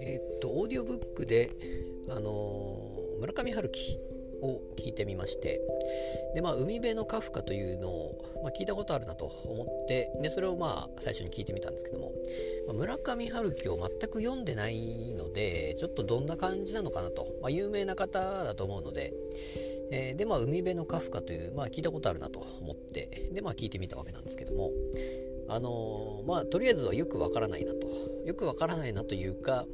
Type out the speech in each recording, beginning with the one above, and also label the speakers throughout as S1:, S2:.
S1: えっとオーディオブックで、あのー村上春樹を聞いてみましてで、まあ、海辺のカフカというのを、まあ、聞いたことあるなと思ってでそれをまあ最初に聞いてみたんですけども、まあ村上春樹を全く読んでないのでちょっとどんな感じなのかなと、まあ、有名な方だと思うので、えーで、まあ、海辺のカフカという、まあ、聞いたことあるなと思ってで、まあ、聞いてみたわけなんですけどもあのーまあとりあえずはよくわからないなとよくわからないなというか、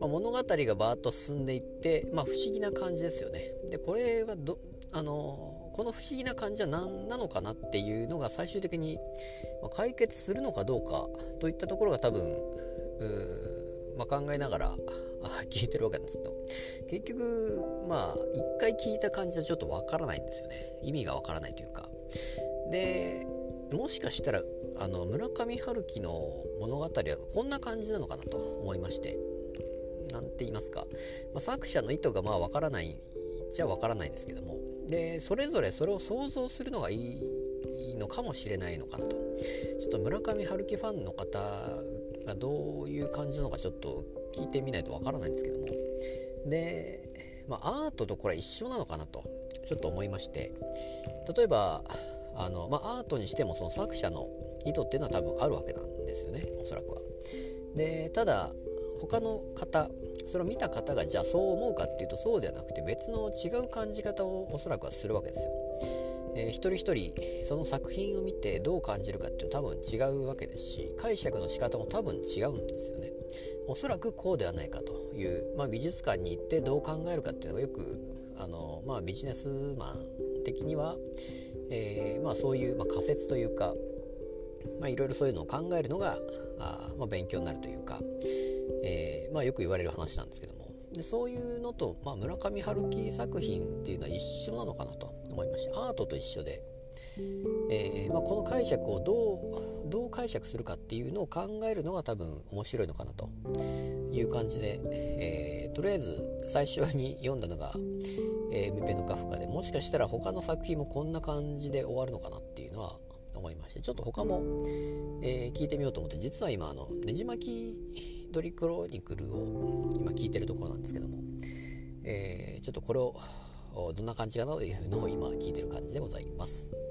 S1: まあ、物語がバーッと進んでいって、まあ、不思議な感じですよね。でこれはどあのーこの不思議な感じは何なのかなっていうのが最終的にまあ解決するのかどうかといったところが多分まあ、考えながら聞いてるわけなんですけど。結局まあ一回聞いた感じはちょっとわからないんですよね。意味がわからないというか。でもしかしたらあの村上春樹の物語はこんな感じなのかなと思いまして。なんて言いますか、まあ、作者の意図がまあわからないじゃわからないですけども。でそれぞれそれを想像するのがいいのかもしれないのかなと。ちょっと村上春樹ファンの方がどういう感じなのかちょっと聞いてみないとわからないんですけどもで、まあ、アートとこれ一緒なのかなとちょっと思いまして例えばあの、まあ、アートにしてもその作者の意図っていうのは多分あるわけなんですよねおそらくは。でただ他の方それを見た方がじゃあそう思うかっていうとそうではなくて別の違う感じ方をおそらくはするわけですよ。えー一人一人その作品を見てどう感じるかっていうのは多分違うわけですし解釈の仕方も多分違うんですよね。おそらくこうではないかという、まあ、美術館に行ってどう考えるかっていうのがよくあの、まあ、ビジネスマン的には、えーまあ、そういう、まあ、仮説というか、まあ、いろいろそういうのを考えるのがあ、ま、勉強になるというか、えーま、よく言われる話なんですけどもでそういうのと、ま、村上春樹作品っていうのは一緒なのかなと思いました。アートと一緒で、えーまあ、この解釈をどうどう解釈するかっていうのを考えるのが多分面白いのかなと。いう感じで、えーとりあえず最初に読んだのが「えー、海辺のカフカで」もしかしたら他の作品もこんな感じで終わるのかなっていうのは思いまして。ちょっと他も、えー聞いてみようと思って実は今あのねじ巻きドリクロニクルを今聞いてるところなんですけども、えーちょっとこれをどんな感じかなというのを今聞いてる感じでございます。